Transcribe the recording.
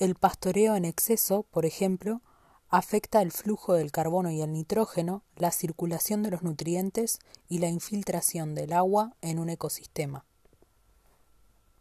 El pastoreo en exceso, por ejemplo, afecta el flujo del carbono y el nitrógeno, la circulación de los nutrientes y la infiltración del agua en un ecosistema.